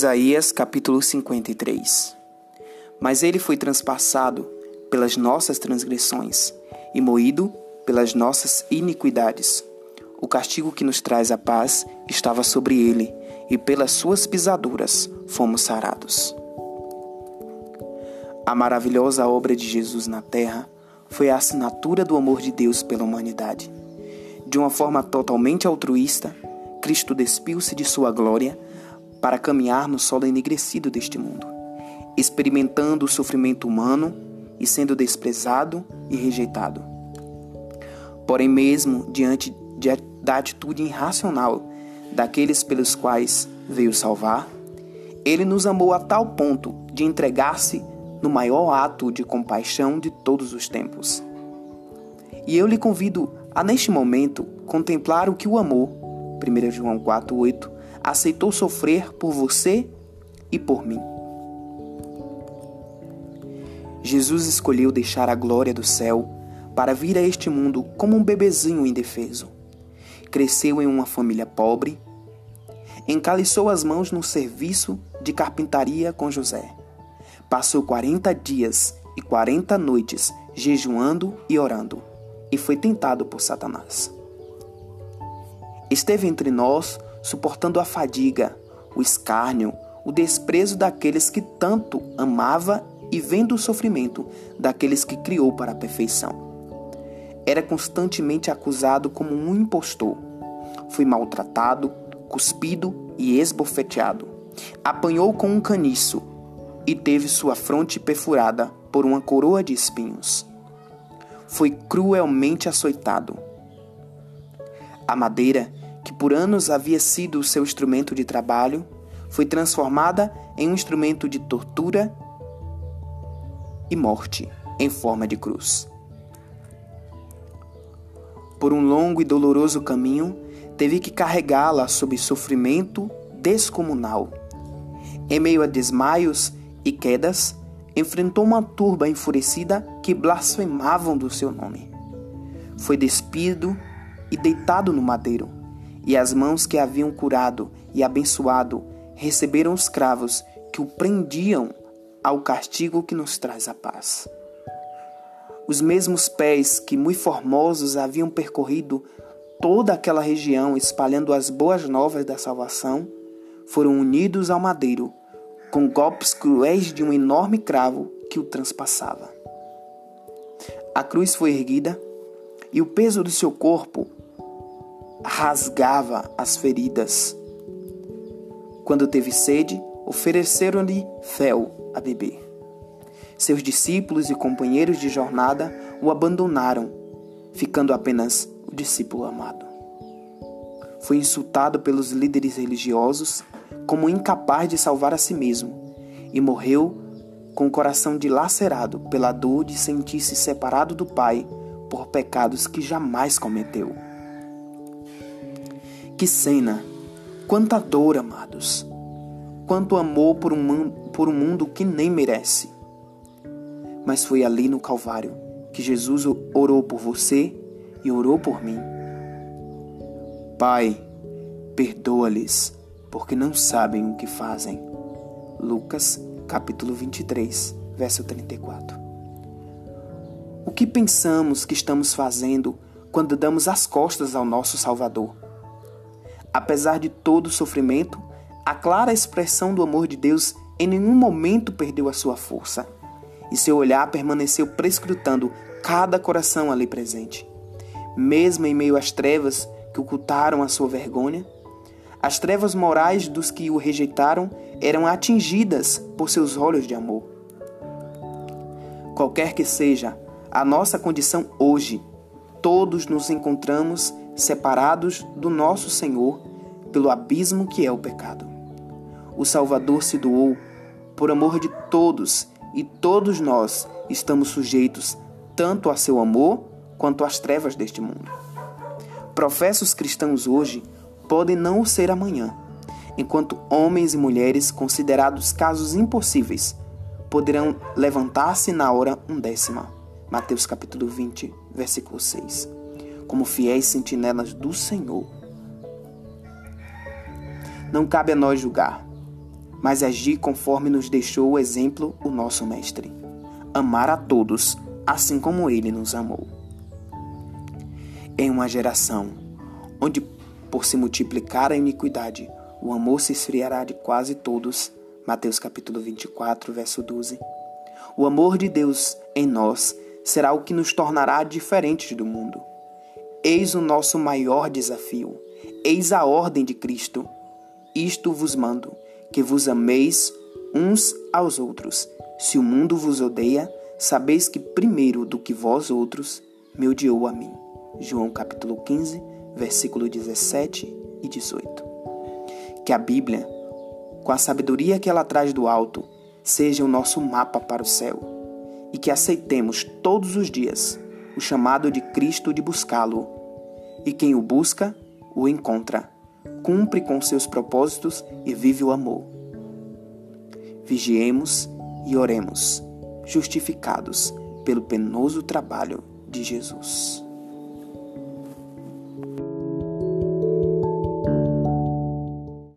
Isaías capítulo 53 Mas ele foi transpassado pelas nossas transgressões e moído pelas nossas iniquidades. O castigo que nos traz a paz estava sobre ele, e pelas suas pisaduras fomos sarados. A maravilhosa obra de Jesus na terra foi a assinatura do amor de Deus pela humanidade. De uma forma totalmente altruísta, Cristo despiu-se de sua glória para caminhar no solo enegrecido deste mundo, experimentando o sofrimento humano e sendo desprezado e rejeitado. Porém, mesmo diante da atitude irracional daqueles pelos quais veio salvar, ele nos amou a tal ponto de entregar-se no maior ato de compaixão de todos os tempos. E eu lhe convido a, neste momento, contemplar o que o amor, 1 João 4,8, aceitou sofrer por você e por mim. Jesus escolheu deixar a glória do céu para vir a este mundo como um bebezinho indefeso. Cresceu em uma família pobre, encaliçou as mãos no serviço de carpintaria com José. Passou 40 dias e 40 noites jejuando e orando, e foi tentado por Satanás. Esteve entre nós suportando a fadiga, o escárnio, o desprezo daqueles que tanto amava e vendo o sofrimento daqueles que criou para a perfeição. Era constantemente acusado como um impostor. Foi maltratado, cuspido e esbofeteado. Apanhou com um caniço e teve sua fronte perfurada por uma coroa de espinhos. Foi cruelmente açoitado. A madeira que por anos havia sido o seu instrumento de trabalho, foi transformada em um instrumento de tortura e morte em forma de cruz. Por um longo e doloroso caminho, teve que carregá-la sob sofrimento descomunal. Em meio a desmaios e quedas, enfrentou uma turba enfurecida que blasfemavam do seu nome. Foi despido e deitado no madeiro e as mãos que haviam curado e abençoado receberam os cravos que o prendiam ao castigo que nos traz a paz. Os mesmos pés que muito formosos haviam percorrido toda aquela região espalhando as boas novas da salvação, foram unidos ao madeiro com golpes cruéis de um enorme cravo que o transpassava. A cruz foi erguida e o peso do seu corpo rasgava as feridas. Quando teve sede, ofereceram-lhe fel a beber. Seus discípulos e companheiros de jornada o abandonaram, ficando apenas o discípulo amado. Foi insultado pelos líderes religiosos como incapaz de salvar a si mesmo e morreu com o coração dilacerado pela dor de sentir-se separado do Pai por pecados que jamais cometeu. Que cena! Quanta dor, amados! Quanto amor por um, por um mundo que nem merece. Mas foi ali no Calvário que Jesus orou por você e orou por mim. Pai, perdoa-lhes, porque não sabem o que fazem. Lucas, capítulo 23, verso 34. O que pensamos que estamos fazendo quando damos as costas ao nosso Salvador? Apesar de todo o sofrimento, a clara expressão do amor de Deus em nenhum momento perdeu a sua força, e seu olhar permaneceu prescrutando cada coração ali presente. Mesmo em meio às trevas que ocultaram a sua vergonha, as trevas morais dos que o rejeitaram eram atingidas por seus olhos de amor. Qualquer que seja a nossa condição hoje, todos nos encontramos separados do nosso Senhor pelo abismo que é o pecado. O Salvador se doou por amor de todos e todos nós estamos sujeitos tanto a seu amor quanto às trevas deste mundo. Professos cristãos hoje podem não o ser amanhã, enquanto homens e mulheres considerados casos impossíveis poderão levantar-se na hora undécima. Mateus capítulo 20, versículo 6 como fiéis sentinelas do Senhor. Não cabe a nós julgar. mas agir conforme nos deixou o exemplo o nosso Mestre. Amar a todos, assim como ele nos amou. Em uma geração onde, por se multiplicar a iniquidade, o amor se esfriará de quase todos. Mateus capítulo 24, verso 12. O amor de Deus em nós será o que nos tornará diferentes do mundo. Eis o nosso maior desafio. Eis a ordem de Cristo. Isto vos mando, que vos ameis uns aos outros. Se o mundo vos odeia, sabeis que primeiro do que vós outros me odiou a mim. João capítulo 15, versículo 17 e 18. Que a Bíblia, com a sabedoria que ela traz do alto, seja o nosso mapa para o céu e que aceitemos todos os dias o chamado de Cristo de buscá-lo. E quem o busca, o encontra, cumpre com seus propósitos e vive o amor. Vigiemos e oremos, justificados pelo penoso trabalho de Jesus.